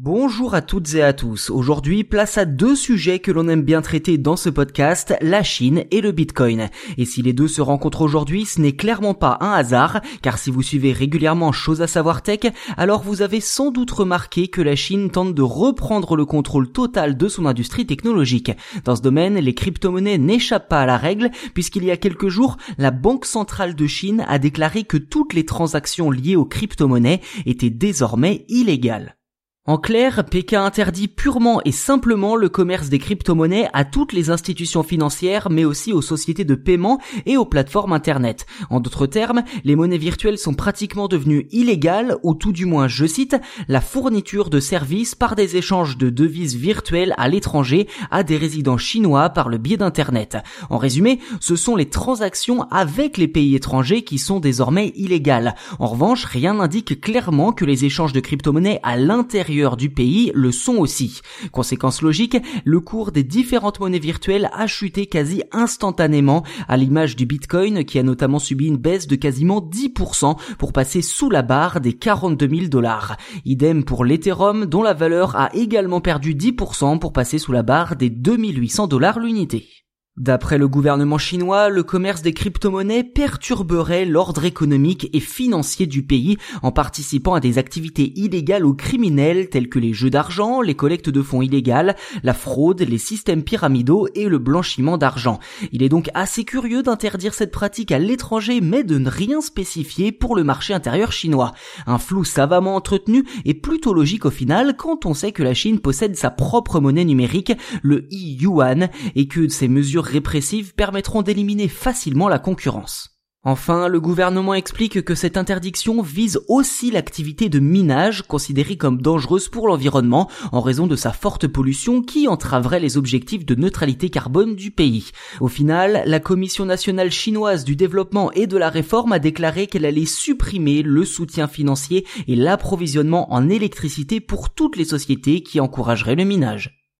Bonjour à toutes et à tous. Aujourd'hui, place à deux sujets que l'on aime bien traiter dans ce podcast, la Chine et le Bitcoin. Et si les deux se rencontrent aujourd'hui, ce n'est clairement pas un hasard, car si vous suivez régulièrement Chose à savoir tech, alors vous avez sans doute remarqué que la Chine tente de reprendre le contrôle total de son industrie technologique. Dans ce domaine, les crypto-monnaies n'échappent pas à la règle, puisqu'il y a quelques jours, la Banque centrale de Chine a déclaré que toutes les transactions liées aux crypto-monnaies étaient désormais illégales. En clair, Pékin interdit purement et simplement le commerce des crypto-monnaies à toutes les institutions financières, mais aussi aux sociétés de paiement et aux plateformes Internet. En d'autres termes, les monnaies virtuelles sont pratiquement devenues illégales, ou tout du moins, je cite, la fourniture de services par des échanges de devises virtuelles à l'étranger à des résidents chinois par le biais d'Internet. En résumé, ce sont les transactions avec les pays étrangers qui sont désormais illégales. En revanche, rien n'indique clairement que les échanges de crypto-monnaies à l'intérieur du pays le sont aussi. Conséquence logique, le cours des différentes monnaies virtuelles a chuté quasi instantanément, à l'image du Bitcoin qui a notamment subi une baisse de quasiment 10% pour passer sous la barre des 42 000 dollars. Idem pour l'Ethereum dont la valeur a également perdu 10% pour passer sous la barre des 2800 dollars l'unité. D'après le gouvernement chinois, le commerce des crypto-monnaies perturberait l'ordre économique et financier du pays en participant à des activités illégales ou criminelles telles que les jeux d'argent, les collectes de fonds illégales, la fraude, les systèmes pyramidaux et le blanchiment d'argent. Il est donc assez curieux d'interdire cette pratique à l'étranger mais de ne rien spécifier pour le marché intérieur chinois. Un flou savamment entretenu et plutôt logique au final quand on sait que la Chine possède sa propre monnaie numérique, le yuan, et que ces mesures répressives permettront d'éliminer facilement la concurrence. Enfin, le gouvernement explique que cette interdiction vise aussi l'activité de minage considérée comme dangereuse pour l'environnement en raison de sa forte pollution qui entraverait les objectifs de neutralité carbone du pays. Au final, la Commission nationale chinoise du développement et de la réforme a déclaré qu'elle allait supprimer le soutien financier et l'approvisionnement en électricité pour toutes les sociétés qui encourageraient le minage.